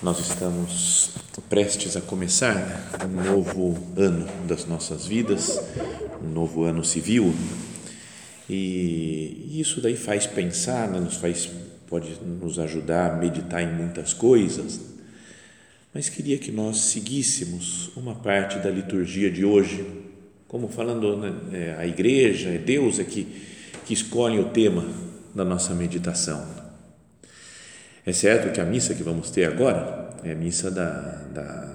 Nós estamos prestes a começar um novo ano das nossas vidas, um novo ano civil, e isso daí faz pensar, né, nos faz pode nos ajudar a meditar em muitas coisas. Mas queria que nós seguíssemos uma parte da liturgia de hoje, como falando né, é, a igreja, é Deus é que que escolhe o tema da nossa meditação. É certo que a missa que vamos ter agora é a missa da, da,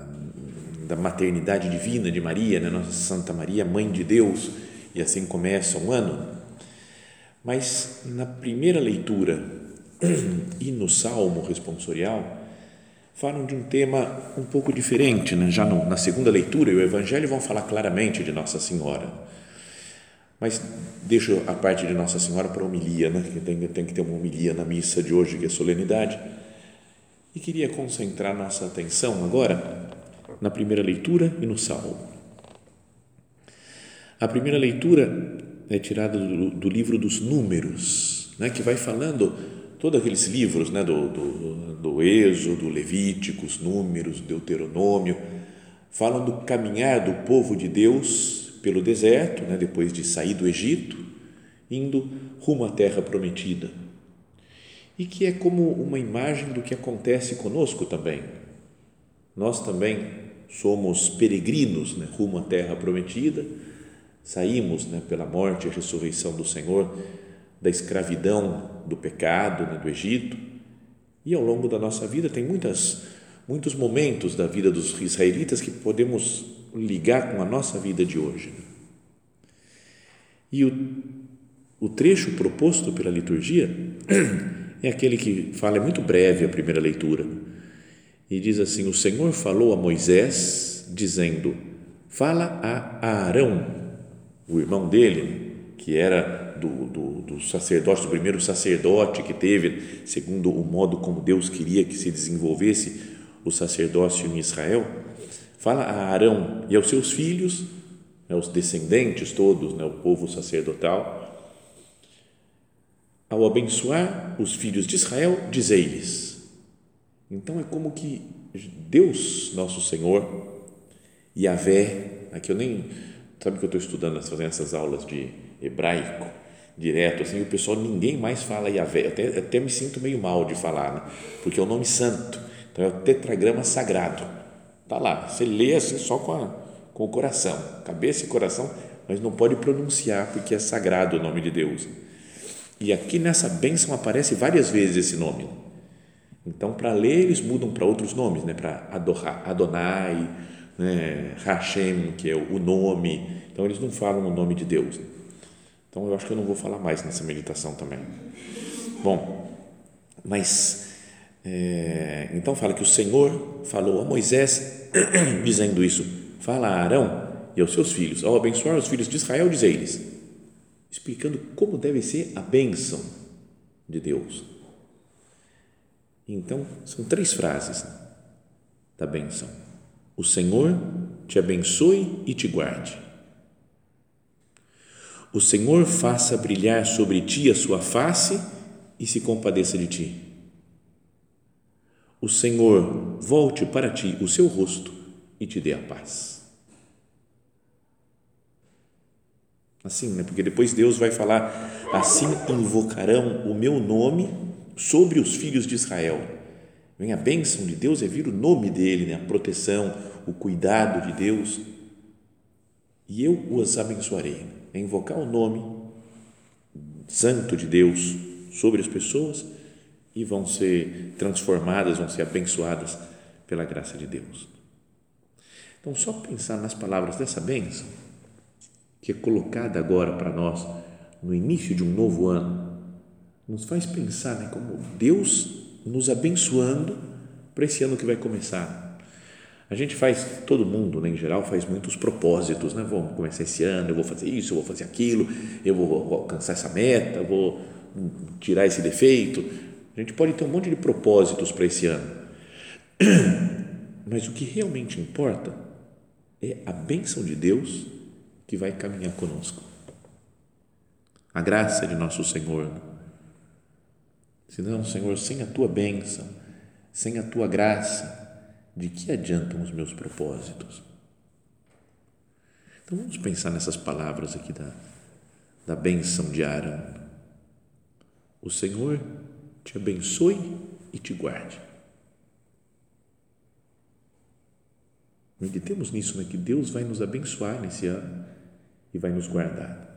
da maternidade divina de Maria, né? Nossa Santa Maria, Mãe de Deus, e assim começa um ano. Mas na primeira leitura e no Salmo responsorial, falam de um tema um pouco diferente, né? já no, na segunda leitura e o Evangelho vão falar claramente de Nossa Senhora, mas deixo a parte de Nossa Senhora para a homilia, né? que tem, tem que ter uma homilia na missa de hoje, que é solenidade, e queria concentrar nossa atenção agora na primeira leitura e no salmo. A primeira leitura é tirada do, do livro dos Números, né, que vai falando todos aqueles livros né, do, do, do Êxodo, Levíticos, Números, Deuteronômio, falam do caminhar do povo de Deus pelo deserto, né, depois de sair do Egito, indo rumo à terra prometida e que é como uma imagem do que acontece conosco também. Nós também somos peregrinos né, rumo à terra prometida, saímos né, pela morte e ressurreição do Senhor da escravidão do pecado né, do Egito e ao longo da nossa vida tem muitas muitos momentos da vida dos israelitas que podemos ligar com a nossa vida de hoje. E o, o trecho proposto pela liturgia é aquele que fala, é muito breve a primeira leitura, e diz assim: O Senhor falou a Moisés, dizendo: Fala a Arão, o irmão dele, que era do, do, do sacerdote, do primeiro sacerdote que teve, segundo o modo como Deus queria que se desenvolvesse o sacerdócio em Israel. Fala a Arão e aos seus filhos, né, os descendentes todos, né, o povo sacerdotal, ao abençoar os filhos de Israel, dizei-lhes. Então é como que Deus, nosso Senhor, Yahvé, aqui eu nem, sabe que eu estou estudando, fazendo essas aulas de hebraico, direto, assim, o pessoal, ninguém mais fala Yahvé, até, até me sinto meio mal de falar, né? porque é o nome santo, então é o tetragrama sagrado, está lá, você lê assim só com, a, com o coração, cabeça e coração, mas não pode pronunciar porque é sagrado o nome de Deus. E aqui nessa bênção aparece várias vezes esse nome. Então, para ler, eles mudam para outros nomes, né? para Adonai, né? Hashem, que é o nome. Então, eles não falam o nome de Deus. Então, eu acho que eu não vou falar mais nessa meditação também. Bom, mas é, então fala que o Senhor falou a Moisés, dizendo isso: fala a Arão e aos seus filhos, ao abençoar os filhos de Israel, diz eles explicando como deve ser a bênção de Deus. Então, são três frases da bênção. O Senhor te abençoe e te guarde. O Senhor faça brilhar sobre ti a sua face e se compadeça de ti. O Senhor volte para ti o seu rosto e te dê a paz. Assim, né? Porque depois Deus vai falar: assim invocarão o meu nome sobre os filhos de Israel. Vem a bênção de Deus é vir o nome dele, né? a proteção, o cuidado de Deus. e eu os abençoarei. É invocar o nome santo de Deus sobre as pessoas e vão ser transformadas, vão ser abençoadas pela graça de Deus. Então, só pensar nas palavras dessa bênção, que é colocada agora para nós no início de um novo ano, nos faz pensar né, como Deus nos abençoando para esse ano que vai começar. A gente faz, todo mundo né, em geral faz muitos propósitos, né? Vamos começar esse ano, eu vou fazer isso, eu vou fazer aquilo, eu vou, vou alcançar essa meta, vou tirar esse defeito. A gente pode ter um monte de propósitos para esse ano, mas o que realmente importa é a bênção de Deus que vai caminhar conosco. A graça de nosso Senhor. Senão, Senhor, sem a tua bênção, sem a tua graça, de que adiantam os meus propósitos? Então vamos pensar nessas palavras aqui da, da benção de Arão. O Senhor te abençoe e te guarde. Meditemos nisso, né? que Deus vai nos abençoar nesse ano e vai nos guardar.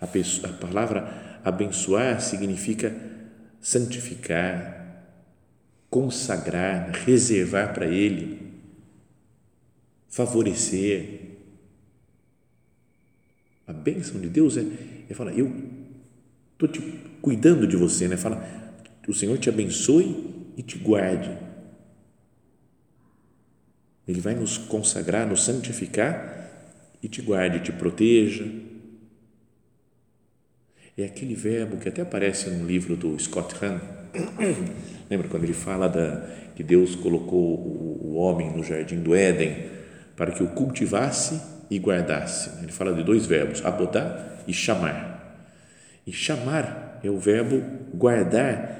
A, pessoa, a palavra abençoar significa santificar, consagrar, reservar para Ele, favorecer. A bênção de Deus é, é falar, eu estou te cuidando de você, né? Fala, o Senhor te abençoe e te guarde ele vai nos consagrar, nos santificar e te guarde, te proteja. É aquele verbo que até aparece no livro do Scott Hahn. Lembra quando ele fala da, que Deus colocou o, o homem no jardim do Éden para que o cultivasse e guardasse? Ele fala de dois verbos, abodar e chamar. E chamar é o verbo guardar,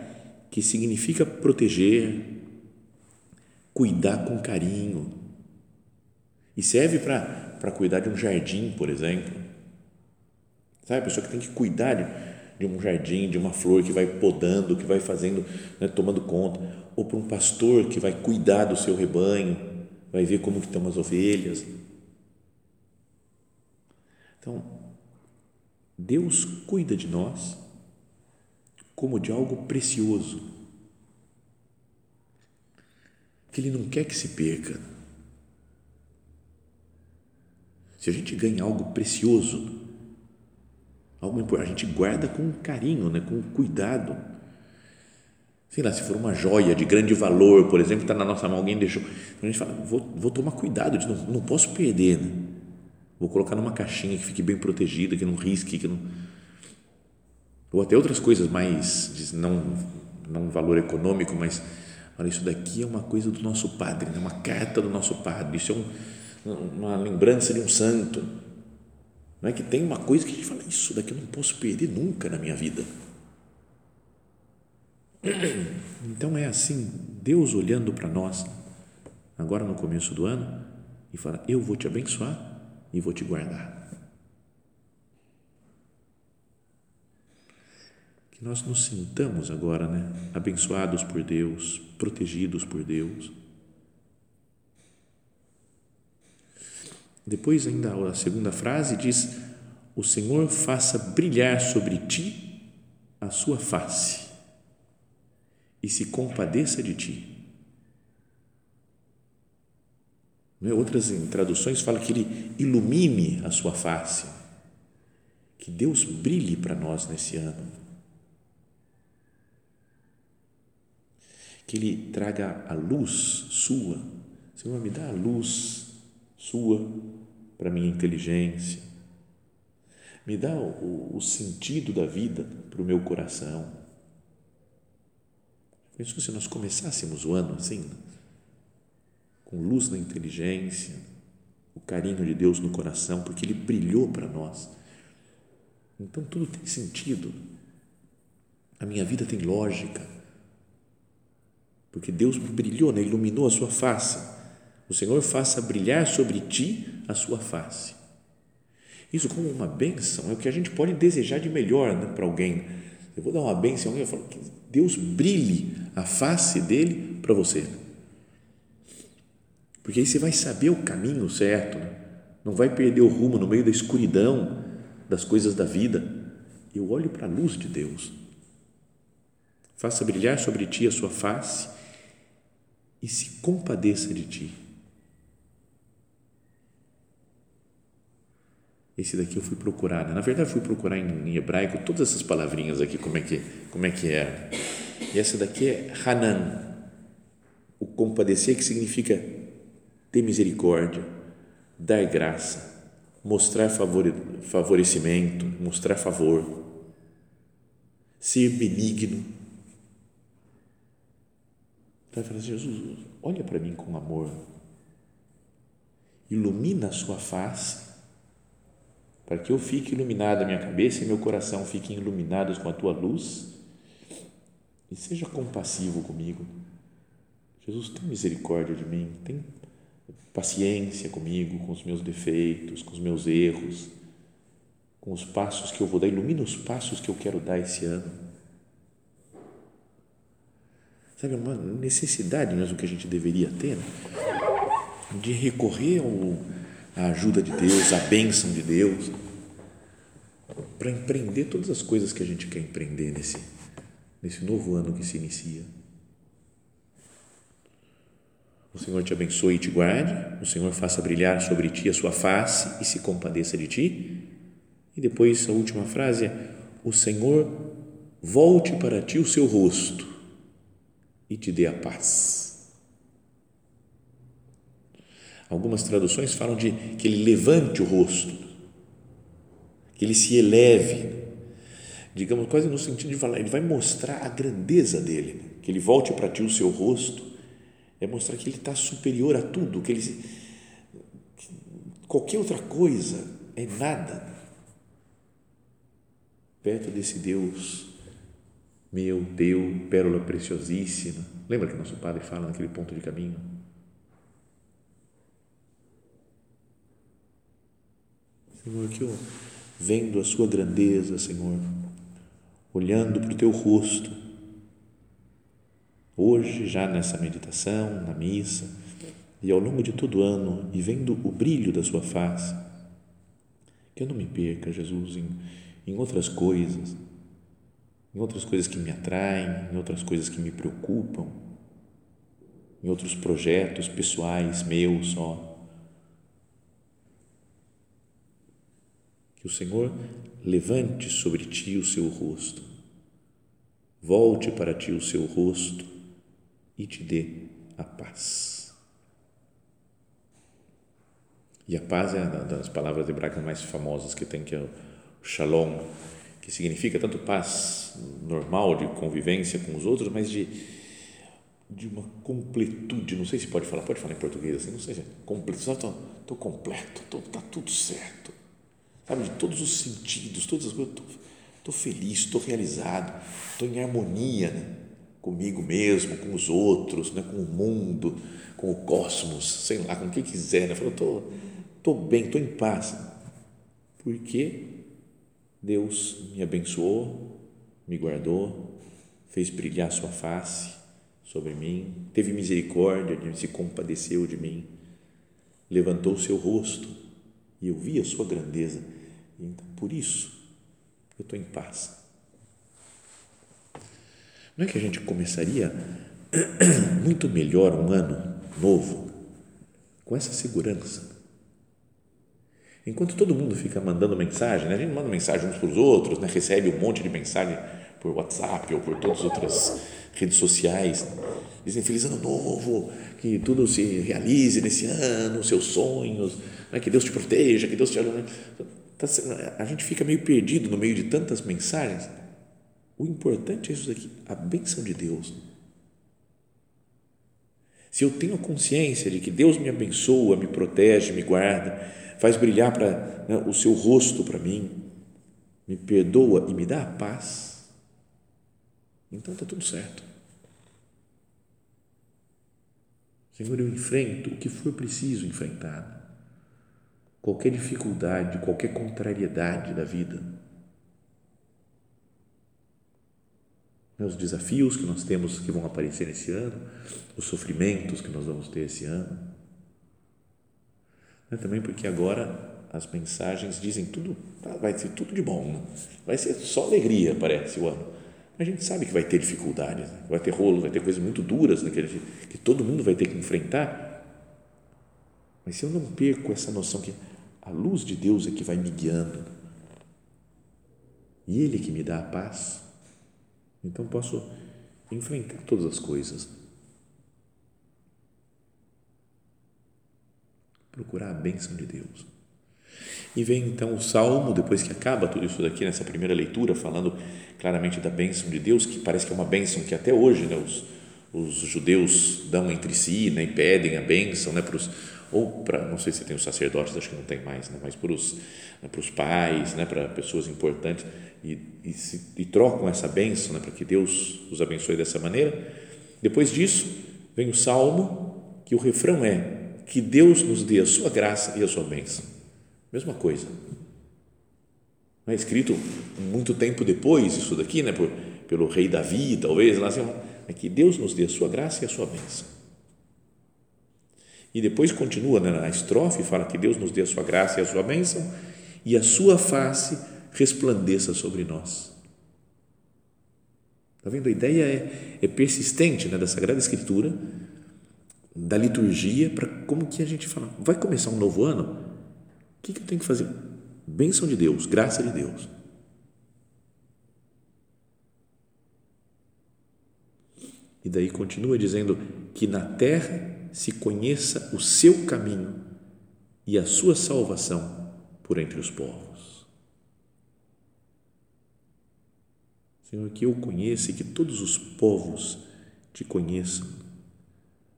que significa proteger, cuidar com carinho, e serve para cuidar de um jardim, por exemplo. Sabe, a pessoa que tem que cuidar de, de um jardim, de uma flor que vai podando, que vai fazendo, né, tomando conta, ou para um pastor que vai cuidar do seu rebanho, vai ver como que estão as ovelhas. Então, Deus cuida de nós como de algo precioso, que Ele não quer que se perca Se a gente ganha algo precioso, algo importante, a gente guarda com carinho, né, com cuidado. Sei lá, se for uma joia de grande valor, por exemplo, está na nossa mão, alguém deixou. A gente fala, vou, vou tomar cuidado, não, não posso perder. Né? Vou colocar numa caixinha que fique bem protegida, que não risque, que não. Ou até outras coisas mais, não, não valor econômico, mas olha, isso daqui é uma coisa do nosso padre, né? uma carta do nosso padre. Isso é um uma lembrança de um santo. Não é que tem uma coisa que a gente fala, isso daqui eu não posso perder nunca na minha vida. Então é assim, Deus olhando para nós, agora no começo do ano, e fala: Eu vou te abençoar e vou te guardar. Que nós nos sintamos agora, né, abençoados por Deus, protegidos por Deus Depois, ainda a segunda frase diz: O Senhor faça brilhar sobre ti a sua face e se compadeça de ti. É? Outras traduções falam que Ele ilumine a sua face. Que Deus brilhe para nós nesse ano. Que Ele traga a luz sua. Senhor, me dá a luz sua para minha inteligência. Me dá o, o sentido da vida para o meu coração. Penso que se nós começássemos o ano assim, com luz na inteligência, o carinho de Deus no coração, porque Ele brilhou para nós. Então tudo tem sentido. A minha vida tem lógica. Porque Deus brilhou, né? iluminou a sua face o Senhor faça brilhar sobre ti a sua face. Isso como uma bênção é o que a gente pode desejar de melhor né, para alguém. Eu vou dar uma bênção a alguém, eu falo que Deus brilhe a face dele para você. Porque aí você vai saber o caminho certo, né? não vai perder o rumo no meio da escuridão das coisas da vida. Eu olho para a luz de Deus. Faça brilhar sobre ti a sua face e se compadeça de ti. Esse daqui eu fui procurar, né? na verdade fui procurar em, hebraico todas essas palavrinhas aqui, como é que, como é, que é. E essa daqui é Hanan, o compadecer que significa ter misericórdia, dar graça, mostrar favorecimento, mostrar favor, ser benigno. Então, assim, Jesus, olha para mim com amor, ilumina a sua face para que eu fique iluminado, a minha cabeça e meu coração fiquem iluminados com a tua luz e seja compassivo comigo. Jesus, tem misericórdia de mim, tem paciência comigo, com os meus defeitos, com os meus erros, com os passos que eu vou dar, ilumina os passos que eu quero dar esse ano. Sabe, uma necessidade mesmo que a gente deveria ter né? de recorrer ao a ajuda de Deus, a bênção de Deus, para empreender todas as coisas que a gente quer empreender nesse, nesse novo ano que se inicia. O Senhor te abençoe e te guarde, o Senhor faça brilhar sobre ti a sua face e se compadeça de ti. E depois a última frase é: O Senhor volte para ti o seu rosto e te dê a paz. Algumas traduções falam de que ele levante o rosto, que ele se eleve, digamos, quase no sentido de falar, ele vai mostrar a grandeza dele, que ele volte para ti o seu rosto, é mostrar que ele está superior a tudo, que ele que qualquer outra coisa é nada perto desse Deus meu, teu, pérola preciosíssima. Lembra que nosso Padre fala naquele ponto de caminho? Senhor, que eu, vendo a Sua grandeza, Senhor, olhando para o Teu rosto, hoje, já nessa meditação, na missa, e ao longo de todo o ano, e vendo o brilho da Sua face, que eu não me perca, Jesus, em, em outras coisas, em outras coisas que me atraem, em outras coisas que me preocupam, em outros projetos pessoais meus só Que o Senhor levante sobre ti o seu rosto, volte para ti o seu rosto e te dê a paz. E a paz é uma das palavras hebraicas mais famosas que tem, que é o shalom, que significa tanto paz normal de convivência com os outros, mas de, de uma completude. Não sei se pode falar, pode falar em português assim, não sei se é completo, estou completo, está tudo certo sabe, de todos os sentidos, todas as coisas. Estou feliz, estou realizado, estou em harmonia né? Comigo mesmo, com os outros, né? com o mundo, com o cosmos, sei lá, com quem quiser. Né? Estou tô, bem, estou em paz. Porque Deus me abençoou, me guardou, fez brilhar sua face sobre mim, teve misericórdia, se compadeceu de mim, levantou o seu rosto e eu vi a sua grandeza então, por isso, eu estou em paz. Não é que a gente começaria muito melhor um ano novo com essa segurança? Enquanto todo mundo fica mandando mensagem, né? a gente manda mensagem uns para os outros, né? recebe um monte de mensagem por WhatsApp ou por todas as outras redes sociais, dizem feliz ano novo, que tudo se realize nesse ano, seus sonhos, né? que Deus te proteja, que Deus te Tá a gente fica meio perdido no meio de tantas mensagens. O importante é isso aqui, a bênção de Deus. Se eu tenho consciência de que Deus me abençoa, me protege, me guarda, faz brilhar para né, o seu rosto para mim, me perdoa e me dá a paz, então está tudo certo. Senhor, eu enfrento o que for preciso enfrentar qualquer dificuldade, qualquer contrariedade da vida. Os desafios que nós temos que vão aparecer nesse ano, os sofrimentos que nós vamos ter esse ano, Né? Também porque agora as mensagens dizem tudo, tá, vai ser tudo de bom, né? vai ser só alegria, parece o ano. A gente sabe que vai ter dificuldades, né? vai ter rolo, vai ter coisas muito duras né? que, gente, que todo mundo vai ter que enfrentar. Mas se eu não perco essa noção que a luz de Deus é que vai me guiando e Ele que me dá a paz, então posso enfrentar todas as coisas. Procurar a bênção de Deus. E vem então o salmo, depois que acaba tudo isso daqui, nessa primeira leitura, falando claramente da bênção de Deus, que parece que é uma bênção que até hoje né, os, os judeus dão entre si né, e pedem a bênção né, para os ou para, não sei se tem os sacerdotes, acho que não tem mais, né, mas para os, né, para os pais, né, para pessoas importantes, e, e, se, e trocam essa bênção né, para que Deus os abençoe dessa maneira. Depois disso, vem o salmo, que o refrão é: que Deus nos dê a sua graça e a sua bênção. Mesma coisa. Não é escrito muito tempo depois, isso daqui, né, por, pelo rei Davi, talvez, lá assim, é que Deus nos dê a sua graça e a sua bênção. E depois continua né, na estrofe, fala que Deus nos dê a sua graça e a sua bênção e a sua face resplandeça sobre nós. Está vendo? A ideia é, é persistente né, da Sagrada Escritura, da liturgia, para como que a gente fala, vai começar um novo ano, o que, que eu tenho que fazer? Bênção de Deus, graça de Deus. E daí continua dizendo que na terra se conheça o seu caminho e a sua salvação por entre os povos. Senhor, que eu conheça e que todos os povos te conheçam,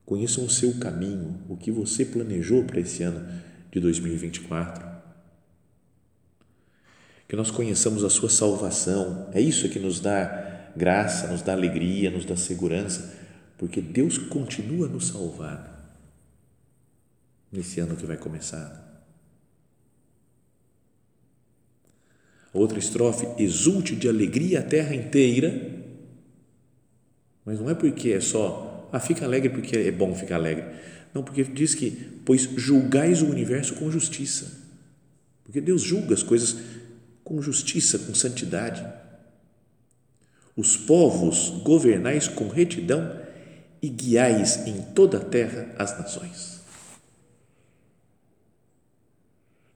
conheçam o seu caminho, o que você planejou para esse ano de 2024. Que nós conheçamos a sua salvação, é isso que nos dá graça, nos dá alegria, nos dá segurança porque Deus continua nos salvar nesse ano que vai começar. Outra estrofe, exulte de alegria a terra inteira, mas não é porque é só, ah, fica alegre porque é bom ficar alegre. Não, porque diz que, pois julgais o universo com justiça. Porque Deus julga as coisas com justiça, com santidade. Os povos governais com retidão e guiais em toda a terra as nações.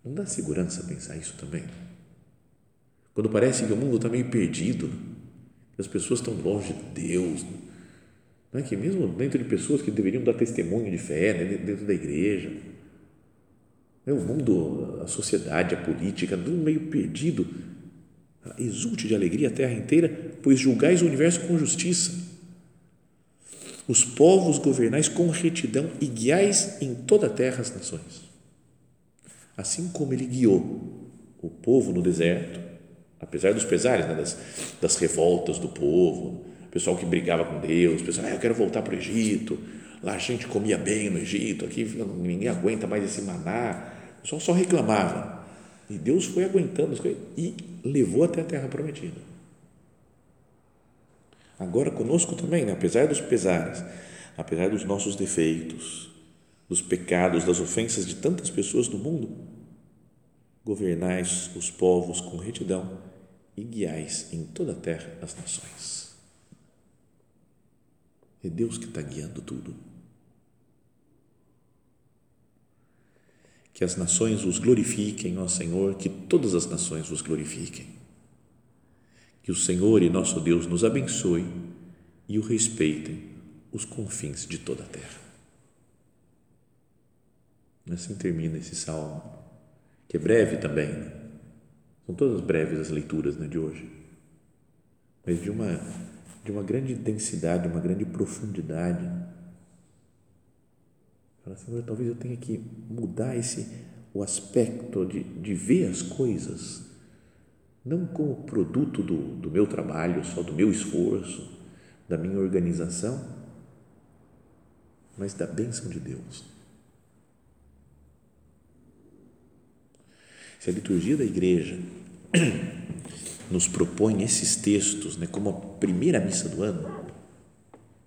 Não dá segurança pensar isso também? Quando parece que o mundo está meio perdido, que as pessoas estão longe de Deus, não é que mesmo dentro de pessoas que deveriam dar testemunho de fé, né, dentro da igreja, é o mundo, a sociedade, a política, tudo meio perdido. Exulte de alegria a terra inteira, pois julgais o universo com justiça os povos governais com retidão e guiais em toda a terra as nações. Assim como ele guiou o povo no deserto, apesar dos pesares, né, das, das revoltas do povo, pessoal que brigava com Deus, pessoal, ah, eu quero voltar para o Egito, lá a gente comia bem no Egito, aqui ninguém aguenta mais esse maná, o pessoal só reclamava. E Deus foi aguentando as coisas e levou até a terra prometida agora conosco também, né? apesar dos pesares, apesar dos nossos defeitos, dos pecados, das ofensas de tantas pessoas do mundo, governais os povos com retidão e guiais em toda a terra as nações. É Deus que está guiando tudo. Que as nações os glorifiquem, ó Senhor, que todas as nações os glorifiquem que o Senhor e nosso Deus nos abençoe e o respeitem os confins de toda a terra. Assim termina esse salmo, que é breve também. Né? São todas breves as leituras né, de hoje, mas de uma, de uma grande densidade, uma grande profundidade. Fala, Senhor, talvez eu tenha que mudar esse, o aspecto de, de ver as coisas não como produto do, do meu trabalho, só do meu esforço, da minha organização, mas da bênção de Deus. Se a liturgia da igreja nos propõe esses textos né, como a primeira missa do ano,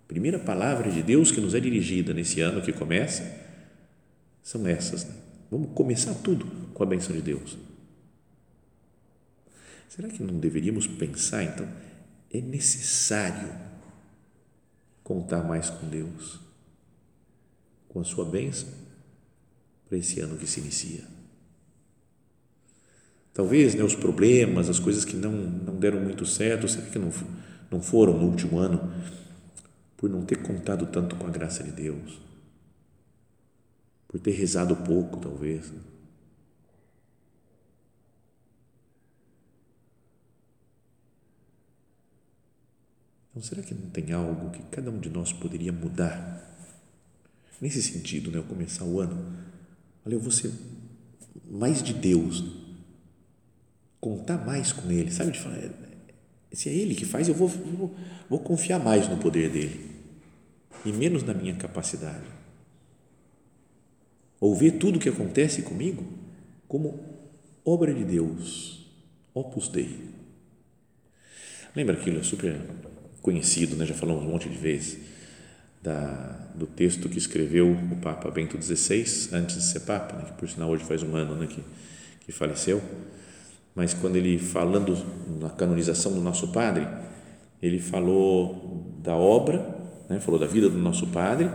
primeira palavra de Deus que nos é dirigida nesse ano que começa, são essas. Né? Vamos começar tudo com a benção de Deus. Será que não deveríamos pensar, então, é necessário contar mais com Deus, com a sua bênção, para esse ano que se inicia? Talvez né, os problemas, as coisas que não, não deram muito certo, será que não, não foram no último ano por não ter contado tanto com a graça de Deus? Por ter rezado pouco, talvez. Né? Então, será que não tem algo que cada um de nós poderia mudar? Nesse sentido, né, eu começar o ano, olha, eu vou ser mais de Deus, contar mais com Ele, sabe? De falar, é, se é Ele que faz, eu vou, vou, vou confiar mais no poder dEle e menos na minha capacidade. Ou ver tudo o que acontece comigo como obra de Deus, opus Dei. Lembra aquilo, é super conhecido, né? já falamos um monte de vezes, da, do texto que escreveu o Papa Bento XVI, antes de ser Papa, né? que por sinal hoje faz um ano né? que, que faleceu, mas quando ele falando na canonização do nosso Padre, ele falou da obra, né? falou da vida do nosso Padre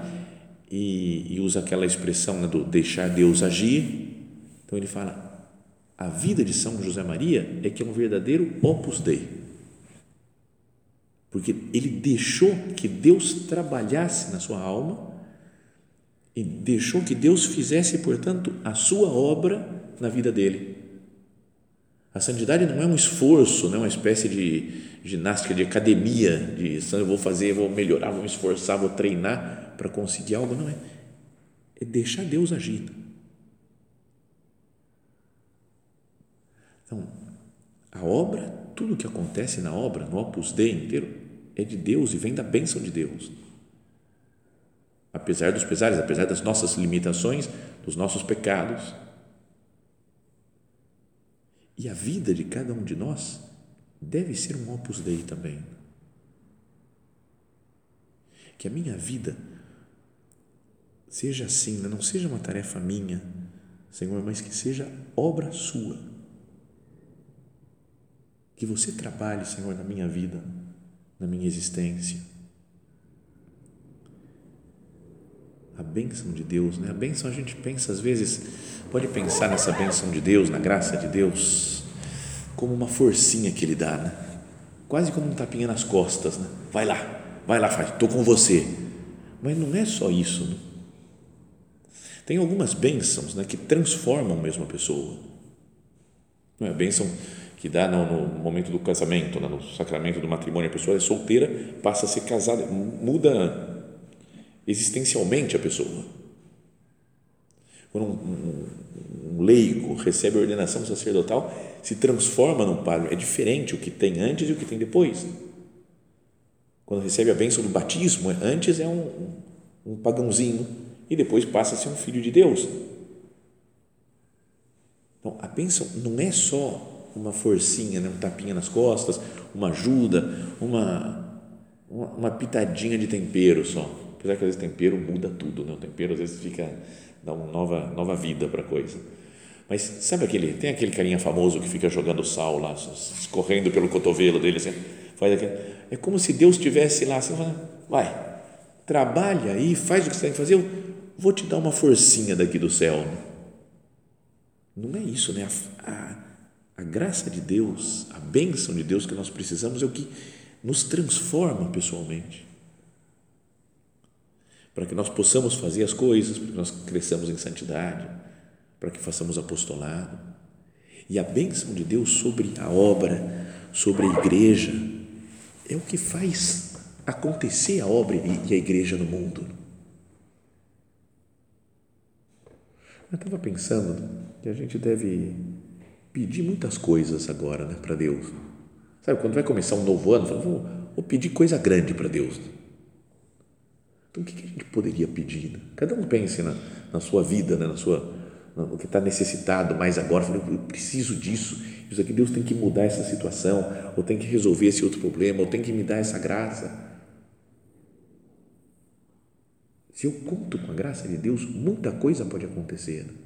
e, e usa aquela expressão né? do deixar Deus agir, então ele fala a vida de São José Maria é que é um verdadeiro opus dei porque ele deixou que Deus trabalhasse na sua alma e deixou que Deus fizesse, portanto, a sua obra na vida dele. A santidade não é um esforço, não é uma espécie de ginástica, de academia, de eu vou fazer, vou melhorar, vou me esforçar, vou treinar para conseguir algo, não é. É deixar Deus agir. Então, a obra, tudo que acontece na obra, no Opus Dei inteiro, é de Deus e vem da bênção de Deus. Apesar dos pesares, apesar das nossas limitações, dos nossos pecados. E a vida de cada um de nós deve ser um opus dei também. Que a minha vida seja assim, né? não seja uma tarefa minha, Senhor, mas que seja obra sua. Que você trabalhe, Senhor, na minha vida na minha existência. A bênção de Deus, né? A bênção a gente pensa às vezes, pode pensar nessa bênção de Deus, na graça de Deus, como uma forcinha que Ele dá, né? Quase como um tapinha nas costas, né? Vai lá, vai lá, faz, estou com você. Mas não é só isso, né? Tem algumas bênçãos né, que transformam mesmo a pessoa. Não é a bênção que dá no, no momento do casamento, né, no sacramento do matrimônio, a pessoa é solteira, passa a ser casada, muda existencialmente a pessoa. Quando um, um, um leigo recebe a ordenação sacerdotal, se transforma num padre, é diferente o que tem antes e o que tem depois. Quando recebe a bênção do batismo, antes é um, um pagãozinho e depois passa a ser um filho de Deus. Então, a bênção não é só uma forcinha, né? um tapinha nas costas, uma ajuda, uma, uma, uma pitadinha de tempero só. Apesar que às vezes tempero muda tudo, né? o tempero às vezes fica, dá uma nova, nova vida para a coisa. Mas sabe aquele, tem aquele carinha famoso que fica jogando sal lá, escorrendo pelo cotovelo dele, assim, faz aquele, é como se Deus estivesse lá assim, falando, vai, trabalha aí, faz o que você tem que fazer, eu vou te dar uma forcinha daqui do céu. Não é isso, né? A, a, a graça de Deus, a bênção de Deus que nós precisamos é o que nos transforma pessoalmente. Para que nós possamos fazer as coisas, para que nós cresçamos em santidade, para que façamos apostolado. E a bênção de Deus sobre a obra, sobre a igreja, é o que faz acontecer a obra e a igreja no mundo. Eu estava pensando que a gente deve pedir muitas coisas agora né, para Deus. Sabe, quando vai começar um novo ano, fala, vou, vou pedir coisa grande para Deus. Então, o que, a gente poderia pedir? Né? Cada um pense na, na sua vida, né, na sua, no que está necessitado mais agora. Fala, eu preciso disso. Isso aqui, Deus tem que mudar essa situação, ou tem que resolver esse outro problema, ou tem que me dar essa graça. Se eu conto com a graça de Deus, muita coisa pode acontecer. Né?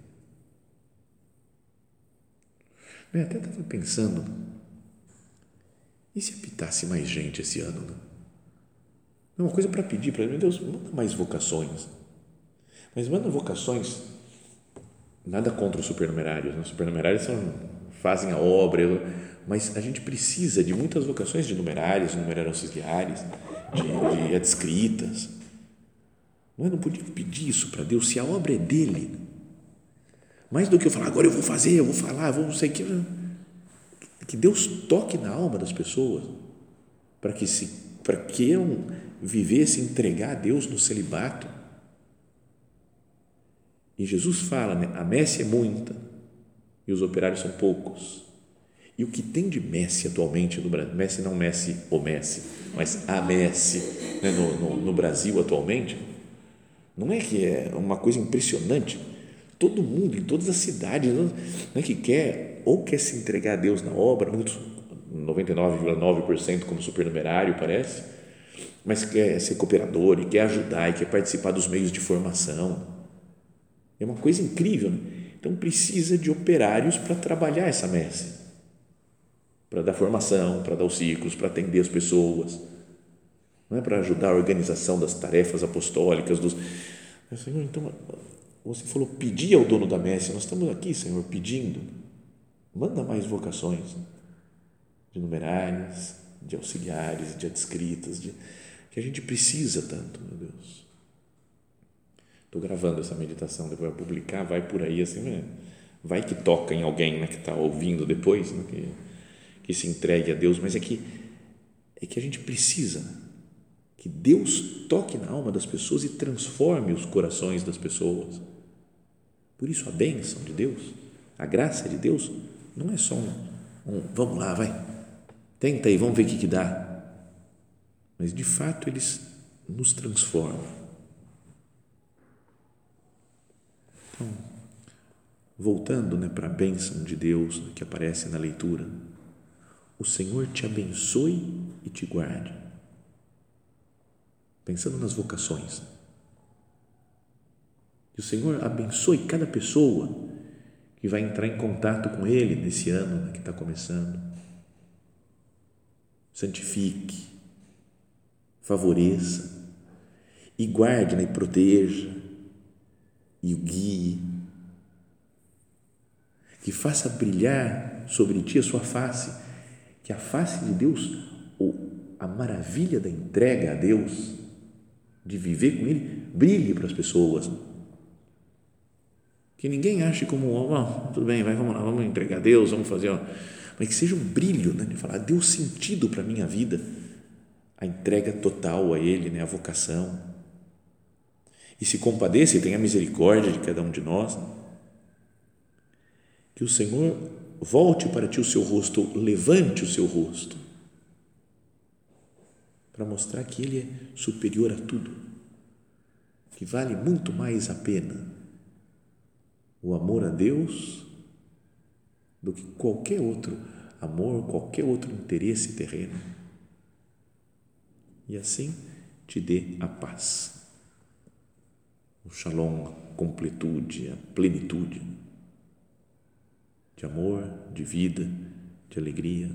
Eu até estava pensando, e se apitasse mais gente esse ano? Né? É uma coisa para pedir para Deus, manda mais vocações. Mas manda vocações, nada contra os supernumerários, né? os supernumerários são, fazem a obra, mas a gente precisa de muitas vocações de numerários, numerários auxiliares, de, de adscritas. Não, é? não podia pedir isso para Deus se a obra é dele. Mais do que eu falar, agora eu vou fazer, eu vou falar, eu vou não sei o que. Que Deus toque na alma das pessoas para que se para queiram viver, se entregar a Deus no celibato. E Jesus fala, né, a messe é muita e os operários são poucos. E o que tem de Messi atualmente no Brasil, Messi não Messi o Messi, mas a Messi né, no, no, no, Brasil atualmente, não é que é uma coisa impressionante? Todo mundo, em todas as cidades, não é que quer, ou quer se entregar a Deus na obra, 99,9% como supernumerário parece, mas quer ser cooperador e quer ajudar e quer participar dos meios de formação. É uma coisa incrível. Né? Então precisa de operários para trabalhar essa messe para dar formação, para dar os ciclos, para atender as pessoas, não é para ajudar a organização das tarefas apostólicas dos então você falou pedir ao dono da messe, nós estamos aqui, Senhor, pedindo, manda mais vocações de numerários, de auxiliares, de adscritas, de, que a gente precisa tanto, meu Deus. Estou gravando essa meditação, depois vai publicar, vai por aí assim, né? vai que toca em alguém né, que está ouvindo depois, né, que, que se entregue a Deus, mas é que é que a gente precisa que Deus toque na alma das pessoas e transforme os corações das pessoas. Por isso a bênção de Deus, a graça de Deus, não é só um, um vamos lá, vai, tenta aí, vamos ver o que, que dá. Mas de fato eles nos transformam. Então, voltando né, para a bênção de Deus que aparece na leitura, o Senhor te abençoe e te guarde. Pensando nas vocações. Que o Senhor abençoe cada pessoa que vai entrar em contato com Ele nesse ano né, que está começando. Santifique, favoreça e guarde né, e proteja e o guie. Que faça brilhar sobre ti a sua face que a face de Deus, ou a maravilha da entrega a Deus, de viver com Ele, brilhe para as pessoas. Que ninguém ache como, oh, tudo bem, vai, vamos lá, vamos entregar a Deus, vamos fazer, ó. mas que seja um brilho, né, de falar, deu sentido para a minha vida, a entrega total a Ele, né, a vocação. E se compadeça e tenha misericórdia de cada um de nós. Que o Senhor volte para ti o seu rosto, levante o seu rosto, para mostrar que Ele é superior a tudo, que vale muito mais a pena o amor a Deus do que qualquer outro amor, qualquer outro interesse terreno. E assim te dê a paz, o shalom, a completude, a plenitude de amor, de vida, de alegria.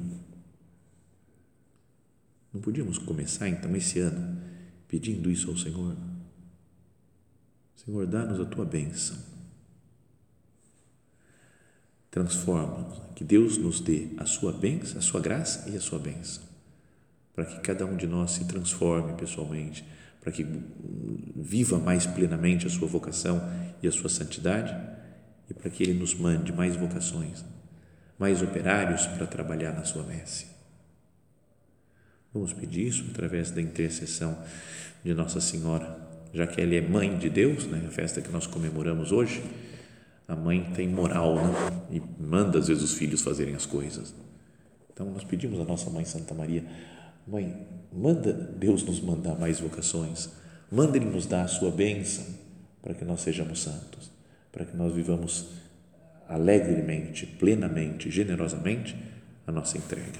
Não podíamos começar então esse ano pedindo isso ao Senhor? Senhor, dá-nos a tua bênção. Transforma-nos, que Deus nos dê a sua bênção, a sua graça e a sua bênção, para que cada um de nós se transforme pessoalmente, para que viva mais plenamente a sua vocação e a sua santidade e para que Ele nos mande mais vocações, mais operários para trabalhar na sua messe. Vamos pedir isso através da intercessão de Nossa Senhora, já que ela é mãe de Deus, né? a festa que nós comemoramos hoje, a mãe tem moral né? e manda às vezes os filhos fazerem as coisas. Então nós pedimos a nossa mãe Santa Maria, mãe, manda Deus nos mandar mais vocações, manda Ele nos dar a sua bênção para que nós sejamos santos para que nós vivamos alegremente, plenamente, generosamente a nossa entrega.